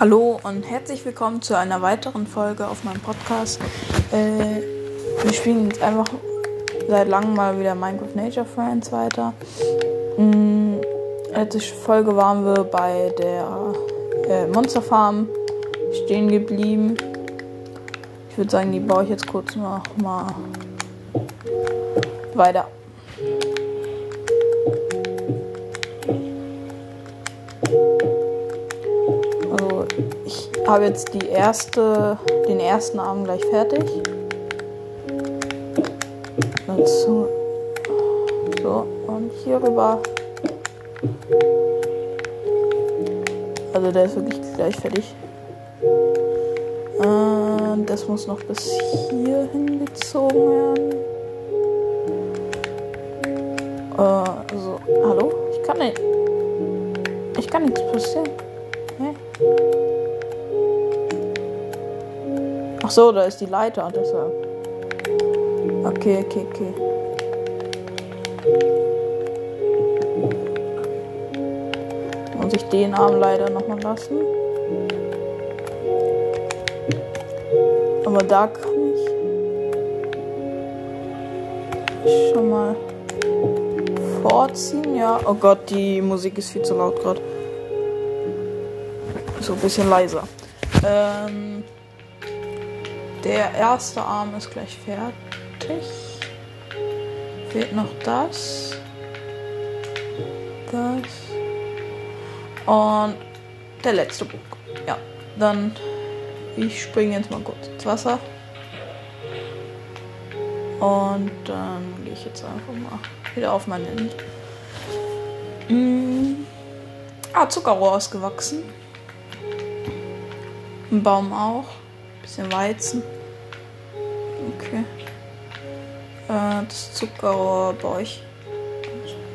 Hallo und herzlich willkommen zu einer weiteren Folge auf meinem Podcast. Äh, wir spielen jetzt einfach seit langem mal wieder Minecraft Nature Friends weiter. Mm, letzte Folge waren wir bei der äh, Monster Farm stehen geblieben. Ich würde sagen, die baue ich jetzt kurz noch mal weiter. Habe jetzt die erste, den ersten Arm gleich fertig. Dazu. So, und hier rüber. Also der ist wirklich gleich fertig. Äh, das muss noch bis hier hingezogen werden. Äh, also, hallo? Ich kann nicht. Ich kann nichts passieren. Hä? Ach so, da ist die Leiter, deshalb. Okay, okay, okay. Muss ich den Arm leider nochmal lassen. Aber da kann ich schon mal vorziehen. Ja, oh Gott, die Musik ist viel zu laut gerade. So ein bisschen leiser. Ähm, der erste Arm ist gleich fertig. Fehlt noch das. Das. Und der letzte Buch. Ja, dann. Ich springe jetzt mal kurz ins Wasser. Und dann gehe ich jetzt einfach mal wieder auf mein Handy. Mm. Ah, Zuckerrohr ist gewachsen. Ein Baum auch. Bisschen Weizen. Das Zuckerrohr baue ich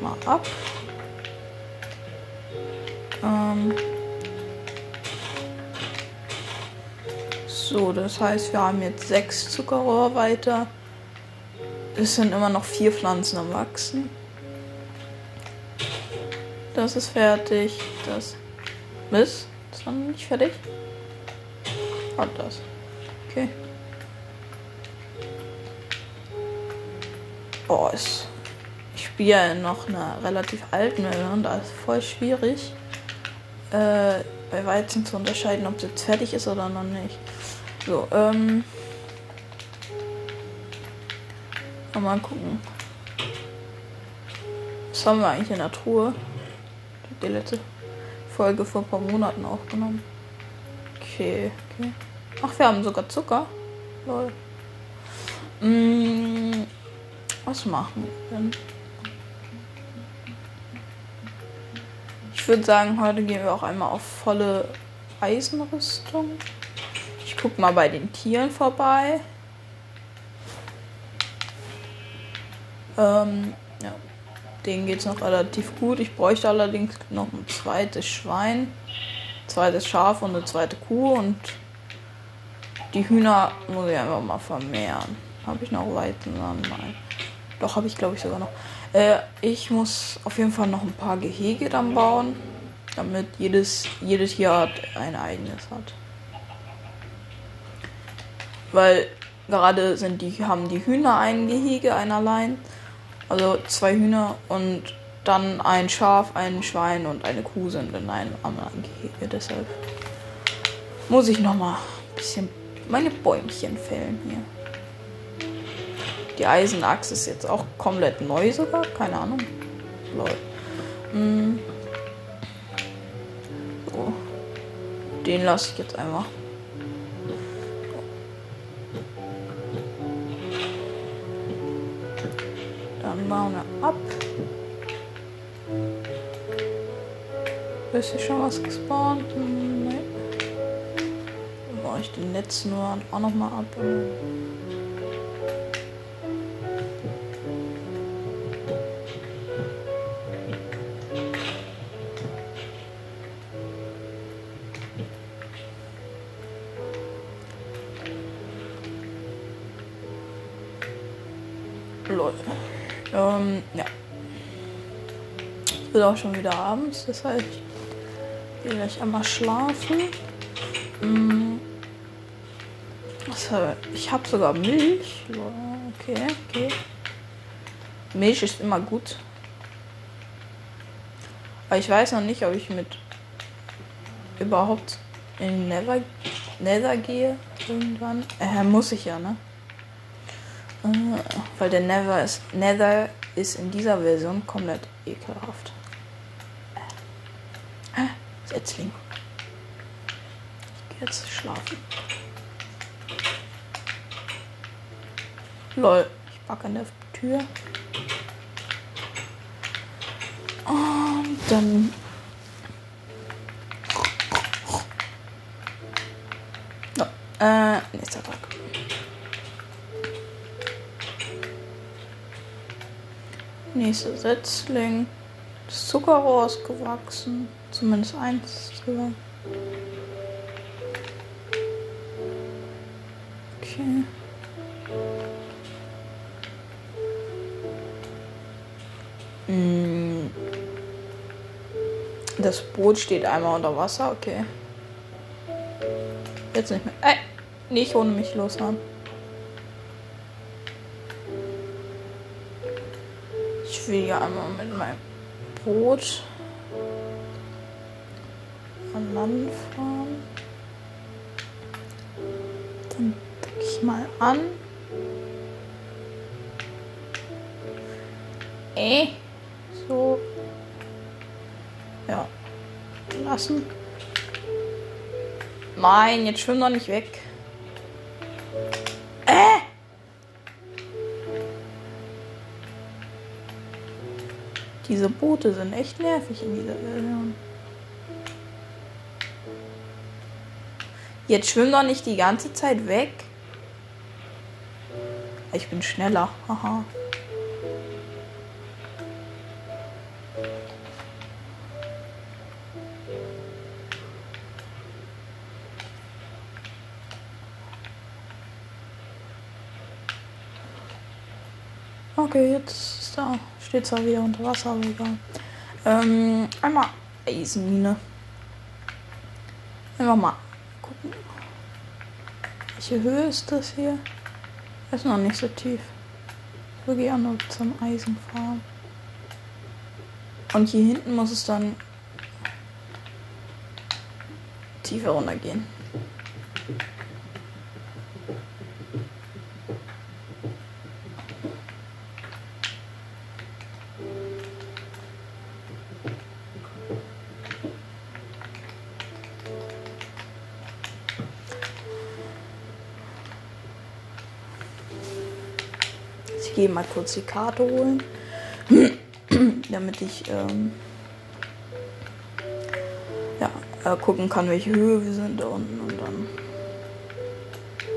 mal ab. Ähm so, das heißt, wir haben jetzt sechs Zuckerrohr weiter. Es sind immer noch vier Pflanzen am Wachsen. Das ist fertig. Das. Mist. Ist noch nicht fertig. Und das. Okay. Ist. Ich spiele noch einer relativ alten Version. Da ist voll schwierig, äh, bei Weizen zu unterscheiden, ob es jetzt fertig ist oder noch nicht. So, ähm. Mal gucken. Was haben wir eigentlich in der Truhe? Die letzte Folge vor ein paar Monaten aufgenommen. Okay, okay. Ach, wir haben sogar Zucker. Lol. Hm, was machen wir denn? Ich würde sagen, heute gehen wir auch einmal auf volle Eisenrüstung. Ich guck mal bei den Tieren vorbei. Ähm, ja. Denen geht es noch relativ gut. Ich bräuchte allerdings noch ein zweites Schwein, ein zweites Schaf und eine zweite Kuh und die Hühner muss ich einfach mal vermehren. Habe ich noch Weizensamen? Nein. Doch, habe ich glaube ich sogar noch. Äh, ich muss auf jeden Fall noch ein paar Gehege dann bauen, damit jedes, jedes Jahr ein eigenes hat. Weil gerade sind die, haben die Hühner ein Gehege, ein allein. Also zwei Hühner und dann ein Schaf, ein Schwein und eine Kuh sind in einem anderen Gehege. Deshalb muss ich noch mal ein bisschen meine Bäumchen fällen hier. Die Eisenachse ist jetzt auch komplett neu sogar. Keine Ahnung. Lol. Hm. So. Den lasse ich jetzt einfach. Dann bauen wir ab. Ist hier schon was gespawnt? Nee. Dann baue ich den letzten nur auch noch mal ab. Wird auch schon wieder abends, das heißt, ich gehe gleich einmal schlafen. Mm. ich habe sogar Milch. Okay, okay. Milch ist immer gut. Aber ich weiß noch nicht, ob ich mit überhaupt in Nether, Nether gehe irgendwann. Äh, muss ich ja, ne? Äh, weil der Nether ist, Nether ist in dieser Version komplett ekelhaft. Setzling. Ich gehe jetzt schlafen. Lol, ich packe der Tür. Und dann. No, äh, nächster Tag. Nächster Setzling. Das Zuckerrohr ist gewachsen. Zumindest eins sogar. Okay. Mm. Das Boot steht einmal unter Wasser, okay. Jetzt nicht mehr. Ey, nicht ohne mich loshaben. Ich will ja einmal mit meinem Boot fahren. Dann drücke ich mal an. Äh, so. Ja. Lassen. Nein, jetzt schwimm doch nicht weg. Diese Boote sind echt nervig in dieser Version. Jetzt schwimm doch nicht die ganze Zeit weg. Ich bin schneller. Haha. Okay, jetzt ist da. Steht zwar wieder unter Wasser, aber egal. Ähm, einmal Eisenmine. Einfach mal. Welche Höhe ist das hier? ist noch nicht so tief. Wir gehen nur zum Eisenfarm. Und hier hinten muss es dann tiefer runtergehen. Gehe mal kurz die Karte holen, damit ich ähm, ja, äh, gucken kann, welche Höhe wir sind da und dann.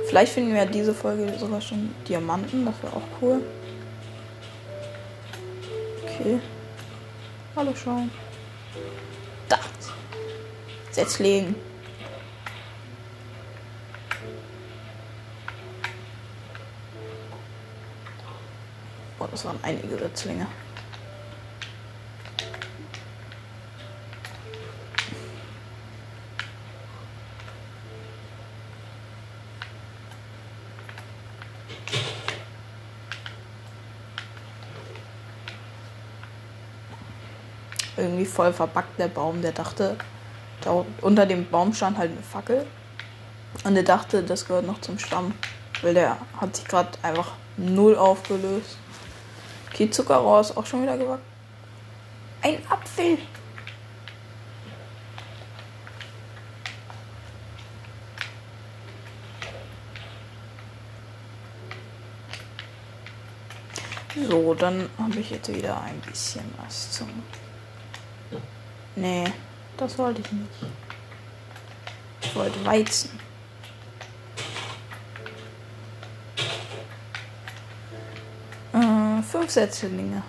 Vielleicht finden wir diese Folge sogar schon Diamanten, das wäre auch cool. Okay. Hallo schauen. Da. Setzling. Das waren einige Setzlinge. Irgendwie voll verbackt der Baum. Der dachte, da unter dem Baum stand halt eine Fackel. Und der dachte, das gehört noch zum Stamm. Weil der hat sich gerade einfach null aufgelöst. Okay, Zuckerrohr ist auch schon wieder gewachsen. Ein Apfel. So, dann habe ich jetzt wieder ein bisschen was zum. Nee, das wollte ich nicht. Ich wollte Weizen. Fünf Setzlinge.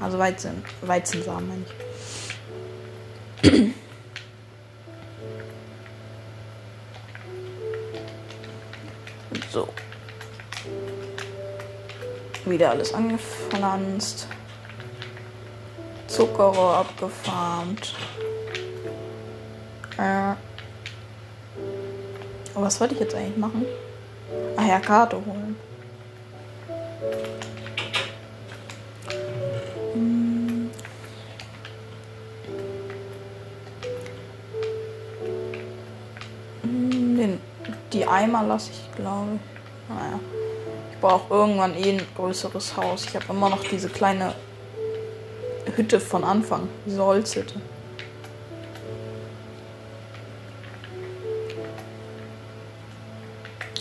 Also Weizen, Weizensamen meine ich. so. Wieder alles angepflanzt. Zuckerrohr abgefarmt. Äh. Was wollte ich jetzt eigentlich machen? Ach ja, Karte holen. Die Eimer lasse ich, glaube ich. Naja. Ich brauche irgendwann eh ein größeres Haus. Ich habe immer noch diese kleine Hütte von Anfang. Diese Holzhütte.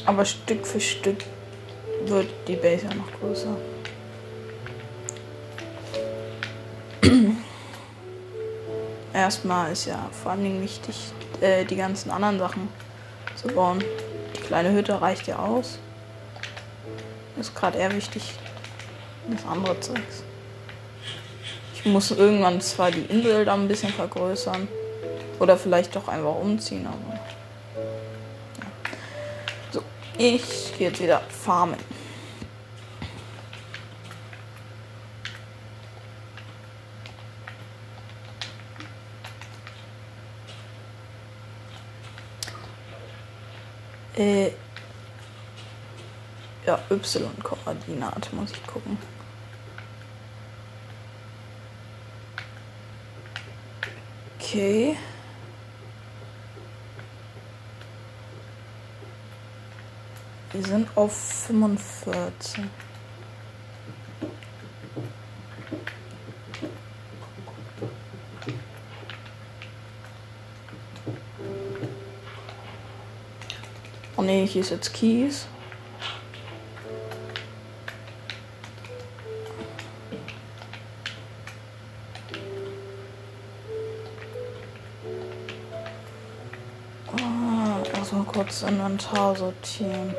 Aber Stück für Stück wird die Base ja noch größer. Erstmal ist ja vor allen Dingen wichtig, äh, die ganzen anderen Sachen zu bauen. Kleine Hütte reicht ja aus. Ist gerade eher wichtig, das andere Zeugs. Ich muss irgendwann zwar die Insel da ein bisschen vergrößern. Oder vielleicht doch einfach umziehen, aber. Ja. So, ich gehe jetzt wieder farmen. Äh, ja, Y-Koordinate muss ich gucken. Okay. Wir sind auf 45. ne, hier ist jetzt Kies. Ah, Erstmal kurz Inventar sortieren.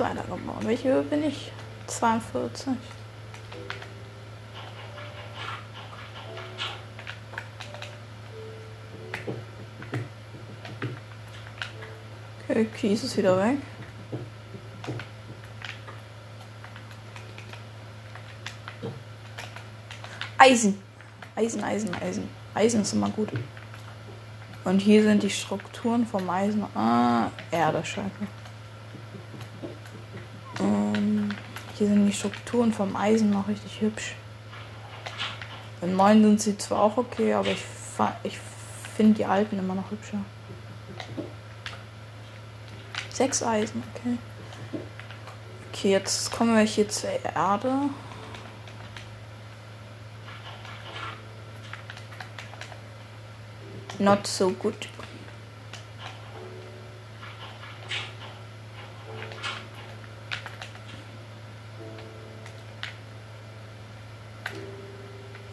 Jetzt weitergebaut. Welche Höhe bin ich? 42. Okay, Kies ist wieder weg. Eisen. Eisen, Eisen, Eisen. Eisen ist immer gut. Und hier sind die Strukturen vom Eisen. Ah, Erde, scheiße. Hier sind die Strukturen vom Eisen noch richtig hübsch. In meinen sind sie zwar auch okay, aber ich, ich finde die alten immer noch hübscher. Sechs Eisen, okay. Okay, jetzt kommen wir hier zur Erde. Not so good.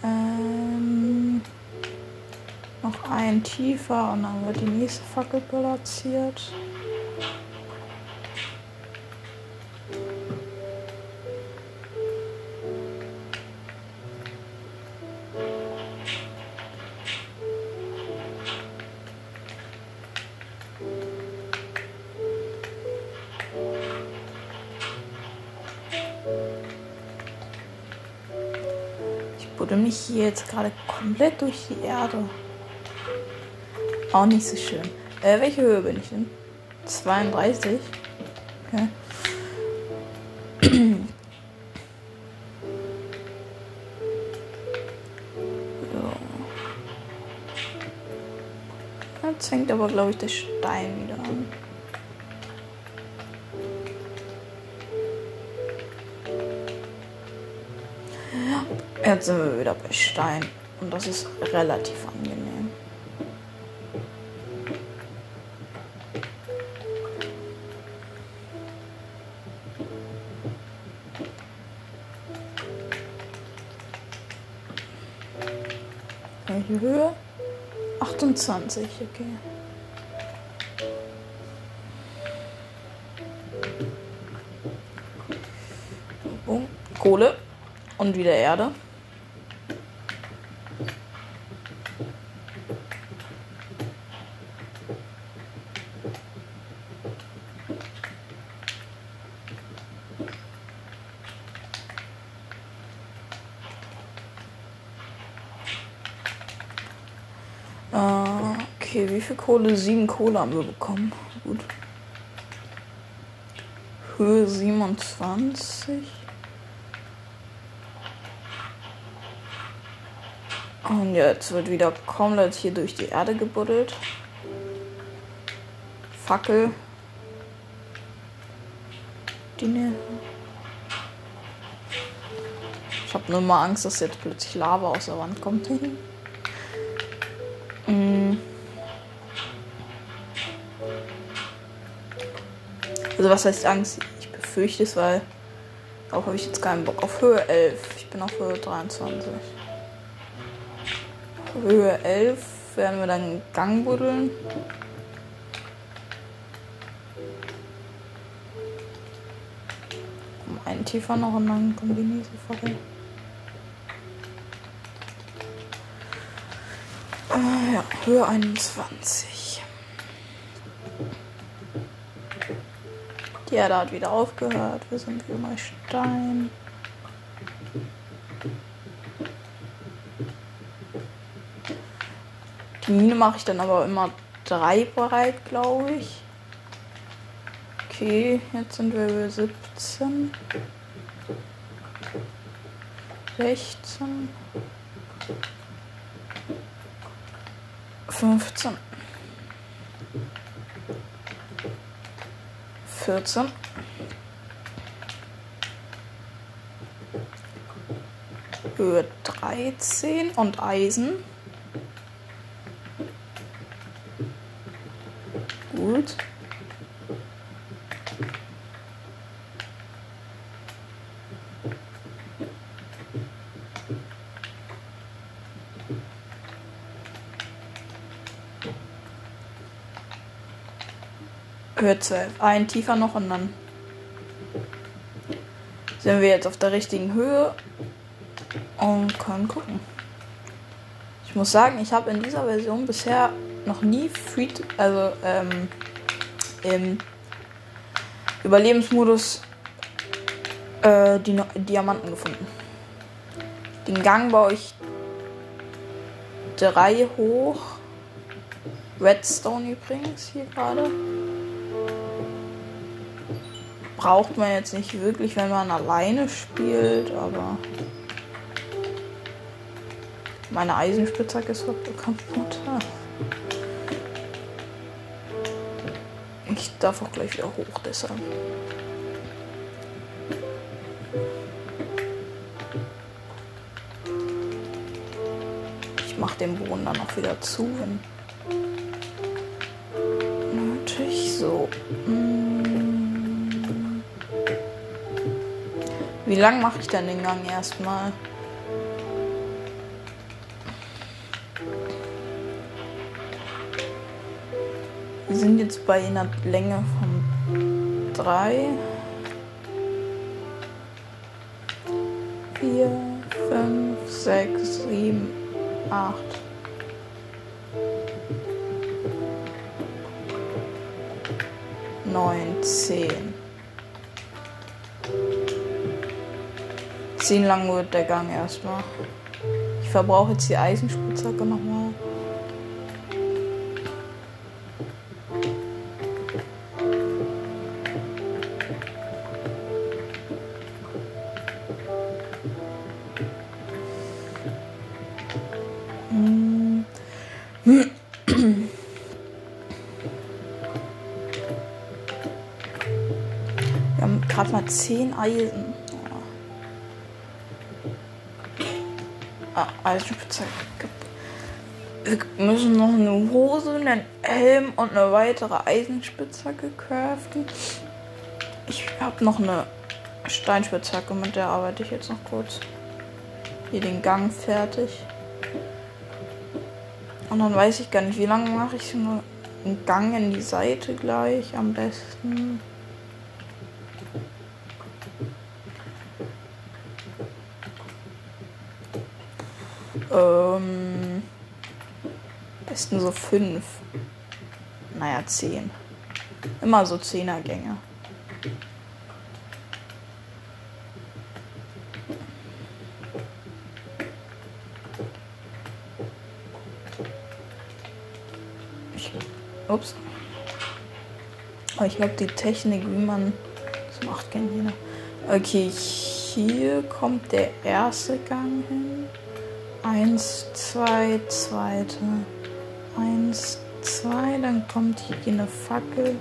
Ähm, noch ein tiefer und dann wird die nächste Fackel platziert. Ich buddel mich hier jetzt gerade komplett durch die Erde. Auch nicht so schön. Äh, welche Höhe bin ich denn? 32. Okay. So. Jetzt fängt aber, glaube ich, der Stein wieder an. Jetzt sind wir wieder bei Stein. Und das ist relativ angenehm. 28, okay. Boom. Kohle und wieder Erde. Okay, wie viel Kohle? Sieben Kohle haben wir bekommen. Gut. Höhe 27. Und jetzt wird wieder komplett hier durch die Erde gebuddelt. Fackel. Die ich habe nur mal Angst, dass jetzt plötzlich Lava aus der Wand kommt. Also was heißt Angst? Ich befürchte es, weil darauf habe ich jetzt keinen Bock. Auf Höhe 11. Ich bin auf Höhe 23. Höhe 11 werden wir dann Gang buddeln. Um einen tiefer noch und dann kombiniere Fackel. Äh, ja, Höhe 21. Die Erde hat wieder aufgehört. Wir sind wieder mal Stein. Die Mine mache ich dann aber immer drei breit, glaube ich. Okay, jetzt sind wir über 17. 16. 15. 14. Höhe 13 und Eisen. Gut. 12. Ein tiefer noch und dann sind wir jetzt auf der richtigen Höhe und können gucken. Ich muss sagen, ich habe in dieser Version bisher noch nie Free, also ähm, im Überlebensmodus äh, die Diamanten gefunden. Den Gang baue ich drei hoch. Redstone übrigens hier gerade. Braucht man jetzt nicht wirklich, wenn man alleine spielt, aber meine Eisenspitzhacke ist kaputt. Ich darf auch gleich wieder hoch, deshalb. Ich mache den Boden dann auch wieder zu, wenn So. Hm. Wie lang mache ich denn den Gang erstmal? Wir sind jetzt bei einer Länge von 3, 9, 10. 10 lang wird der Gang erstmal. Ich verbrauche jetzt die Eisenspitzhacke nochmal. 10 Eisen. Ah, Eisenspitzhacke. Wir müssen noch eine Hose, einen Helm und eine weitere Eisenspitzhacke craften. Ich habe noch eine Steinspitzhacke, mit der arbeite ich jetzt noch kurz. Hier den Gang fertig. Und dann weiß ich gar nicht, wie lange mache ich nur einen Gang in die Seite gleich am besten. Ähm, besten so fünf. Naja, zehn. Immer so Zehnergänge. Ups. Aber ich glaube, die Technik, wie man das macht, kennt jeder. Okay, hier kommt der erste Gang hin. Eins, zwei, zweite. Eins, zwei, dann kommt hier eine Fackel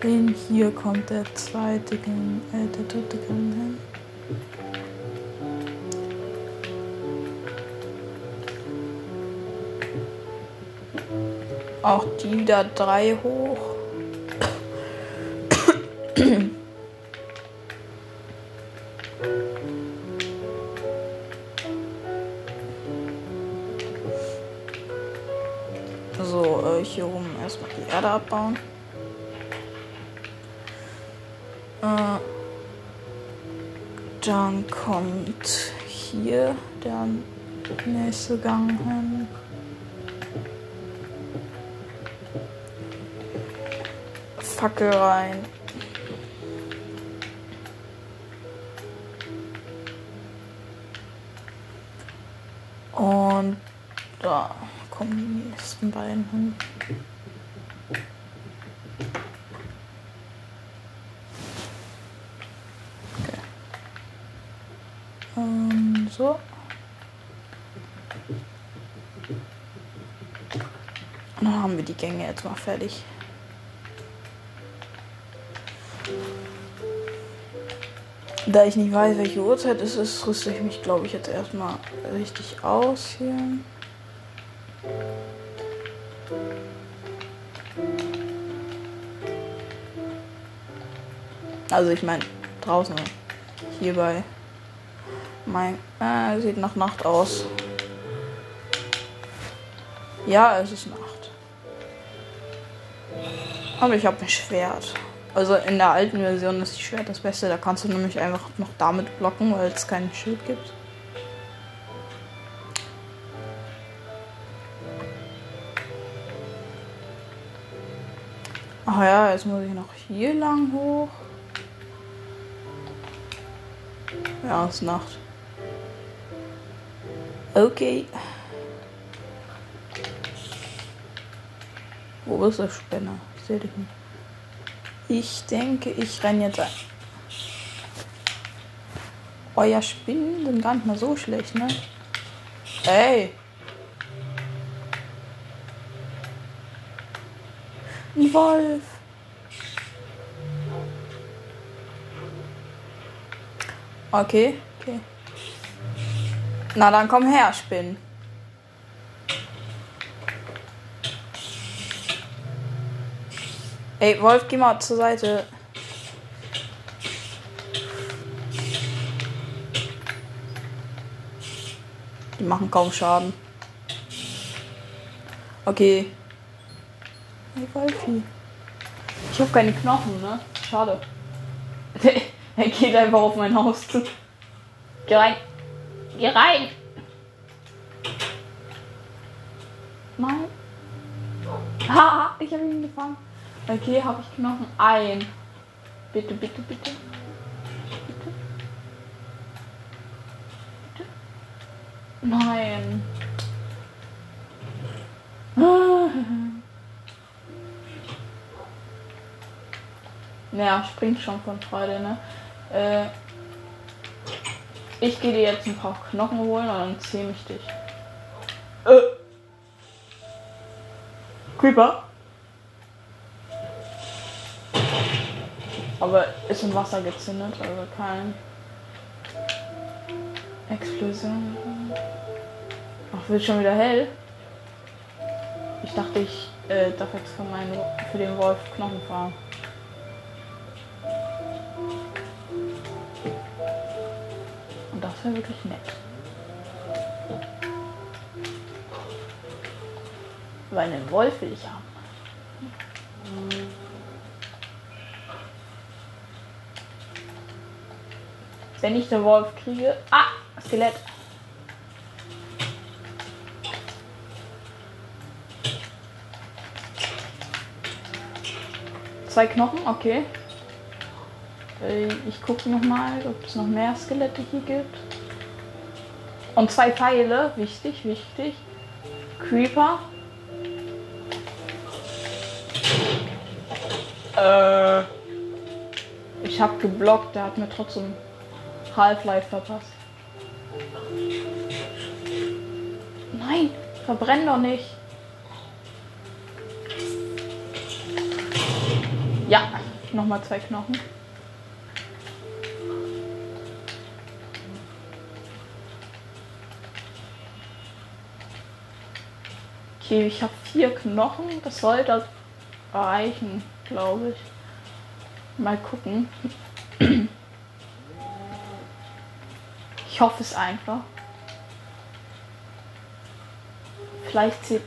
hin. Hier kommt der zweite äh, der dritte Gang hin. Auch die wieder drei hoch. Erde abbauen. Äh, dann kommt hier der nächste Gang hin. Fackel rein. Und da kommen die nächsten beiden hin. Okay. Ähm, so. Und dann haben wir die Gänge jetzt mal fertig. Da ich nicht weiß, welche Uhrzeit es ist, rüste ich mich, glaube ich, jetzt erstmal richtig aus hier. Also ich meine draußen hier bei mein äh, sieht nach Nacht aus. Ja, es ist Nacht. Aber ich habe ein Schwert. Also in der alten Version ist das Schwert das Beste. Da kannst du nämlich einfach noch damit blocken, weil es kein Schild gibt. Ach ja, jetzt muss ich noch hier lang hoch. Ja, es ist Nacht. Okay. Wo ist der Spinner? Sehe dich nicht. Ich denke, ich renne jetzt ein. Euer Spinnen sind gar nicht mal so schlecht, ne? Ey! Ein Wolf! Okay, okay. Na dann komm her, Spinnen. Ey, Wolf, geh mal zur Seite. Die machen kaum Schaden. Okay. Hey, Wolfi. Ich hab keine Knochen, ne? Schade. er geht einfach auf mein Haus zu. Geh rein. Geh rein. Nein. Haha, ich habe ihn gefangen. Okay, habe ich Knochen ein. Bitte, bitte, bitte. Bitte. Bitte. Nein. Naja, springt schon von Freude, ne? Äh, ich gehe dir jetzt ein paar Knochen holen und dann zähme ich dich. Äh. Creeper? Aber ist im Wasser gezündet, also kein Explosion. Ach, wird schon wieder hell. Ich dachte, ich äh, darf jetzt für, meinen, für den Wolf Knochen fahren. Und das wäre wirklich nett. Weil einen Wolf will ich haben. Wenn ich den Wolf kriege. Ah, Skelett. Zwei Knochen, okay. Äh, ich gucke noch mal, ob es noch mehr Skelette hier gibt. Und zwei Pfeile, wichtig, wichtig. Creeper. Äh, ich hab geblockt, der hat mir trotzdem Half-Life verpasst. Nein, verbrenn doch nicht. Ja, nochmal zwei Knochen. Okay, ich habe vier Knochen. Das sollte reichen, glaube ich. Mal gucken. Hoffe es einfach. Vielleicht zieht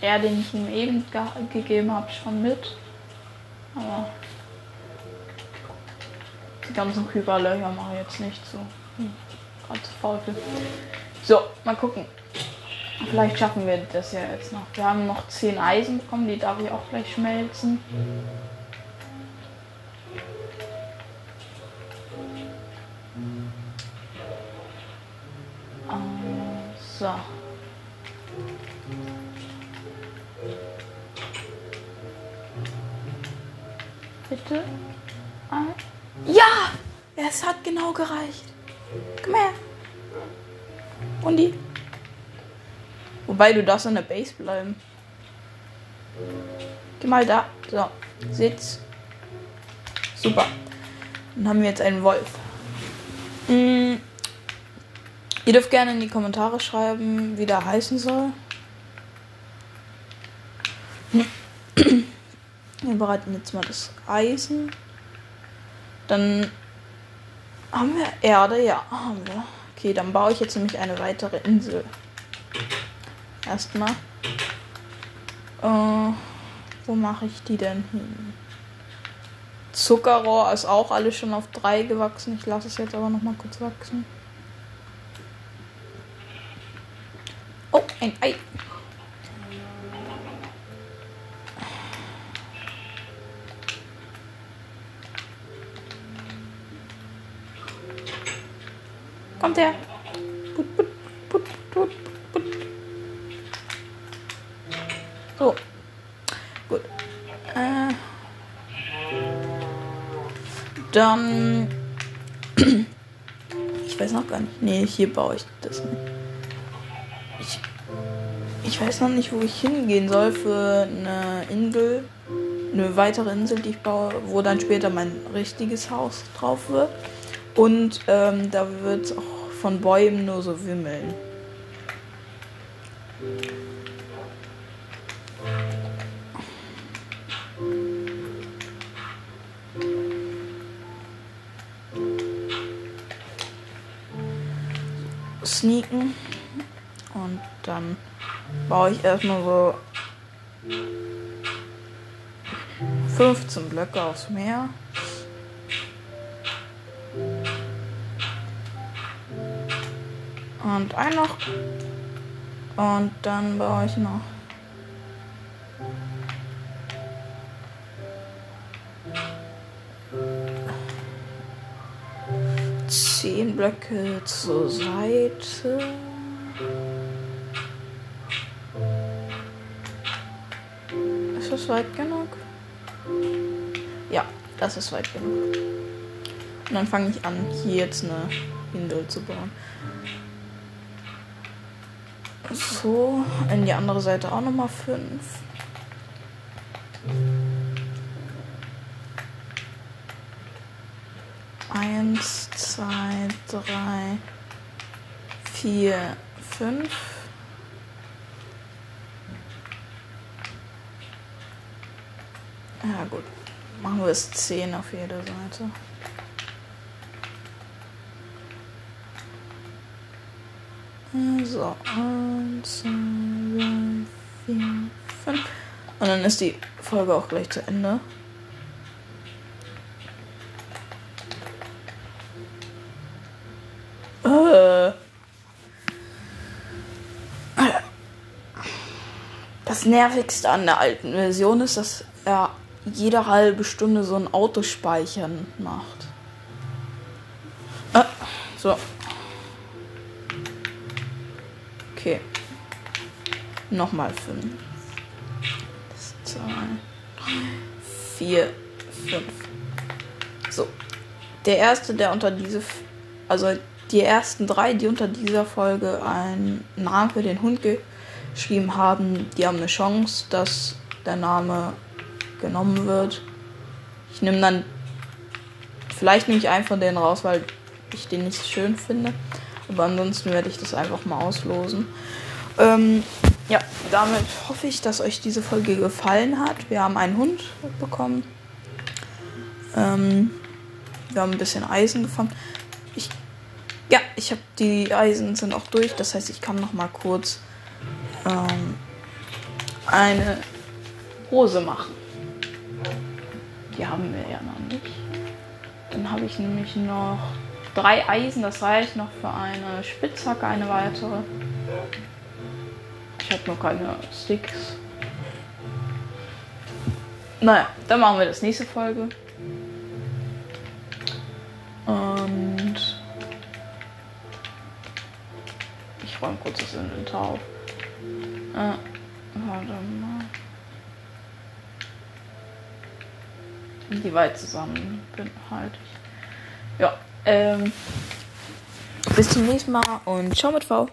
er, den ich ihm eben ge gegeben habe, schon mit. Aber die ganzen Küberlöcher mache ich jetzt nicht so. Hm, Gerade zu faul für. So, mal gucken. Vielleicht schaffen wir das ja jetzt noch. Wir haben noch 10 Eisen bekommen, die darf ich auch gleich schmelzen. So. Bitte. Ja! Es hat genau gereicht. Komm her. Und die. Wobei du darfst an der Base bleiben. Geh mal da. So. Sitz. Super. Dann haben wir jetzt einen Wolf. Mm. Ihr dürft gerne in die Kommentare schreiben, wie der heißen soll. Wir bereiten jetzt mal das Eisen. Dann haben wir Erde, ja, haben wir. Okay, dann baue ich jetzt nämlich eine weitere Insel. Erstmal. Äh, wo mache ich die denn hin? Zuckerrohr ist auch alles schon auf 3 gewachsen. Ich lasse es jetzt aber noch mal kurz wachsen. Ein Ei. Kommt her. Put, put, put, put, put. So. Gut. Äh. Dann. Ich weiß noch gar nicht. Nee, hier baue ich das ich weiß noch nicht, wo ich hingehen soll für eine Insel. Eine weitere Insel, die ich baue, wo dann später mein richtiges Haus drauf wird. Und ähm, da wird es auch von Bäumen nur so wimmeln. Erstmal so 15 Blöcke aufs Meer. Und ein noch. Und dann baue ich noch. Zehn Blöcke zur Seite. Das weit genug? Ja, das ist weit genug. Und dann fange ich an, hier jetzt eine Insel zu bauen. So, in die andere Seite auch nochmal fünf. Eins, zwei, drei, vier, fünf. Ja gut, machen wir es zehn auf jeder Seite. So, eins, zwei, drei, vier, fünf. Und dann ist die Folge auch gleich zu Ende. Äh. Das nervigste an der alten Version ist, dass er jede halbe Stunde so ein Autospeichern macht. Äh, so. Okay. Nochmal fünf. Zwei, vier, fünf. So. Der erste, der unter diese, also die ersten drei, die unter dieser Folge einen Namen für den Hund geschrieben haben, die haben eine Chance, dass der Name genommen wird. Ich nehme dann, vielleicht nehme ich einen von denen raus, weil ich den nicht schön finde. Aber ansonsten werde ich das einfach mal auslosen. Ähm, ja, damit hoffe ich, dass euch diese Folge gefallen hat. Wir haben einen Hund bekommen. Ähm, wir haben ein bisschen Eisen gefangen. Ich, ja, ich habe die Eisen sind auch durch. Das heißt, ich kann noch mal kurz ähm, eine Hose machen. Die haben wir ja noch nicht. Dann habe ich nämlich noch drei Eisen. Das reicht noch für eine Spitzhacke, eine weitere. Ich habe noch keine Sticks. Naja, dann machen wir das nächste Folge. Und ich räume kurz das Inventar auf. Äh, warte mal. Die weit zusammen bin halt ich. Ja, ähm. Bis zum nächsten Mal und ciao mit V.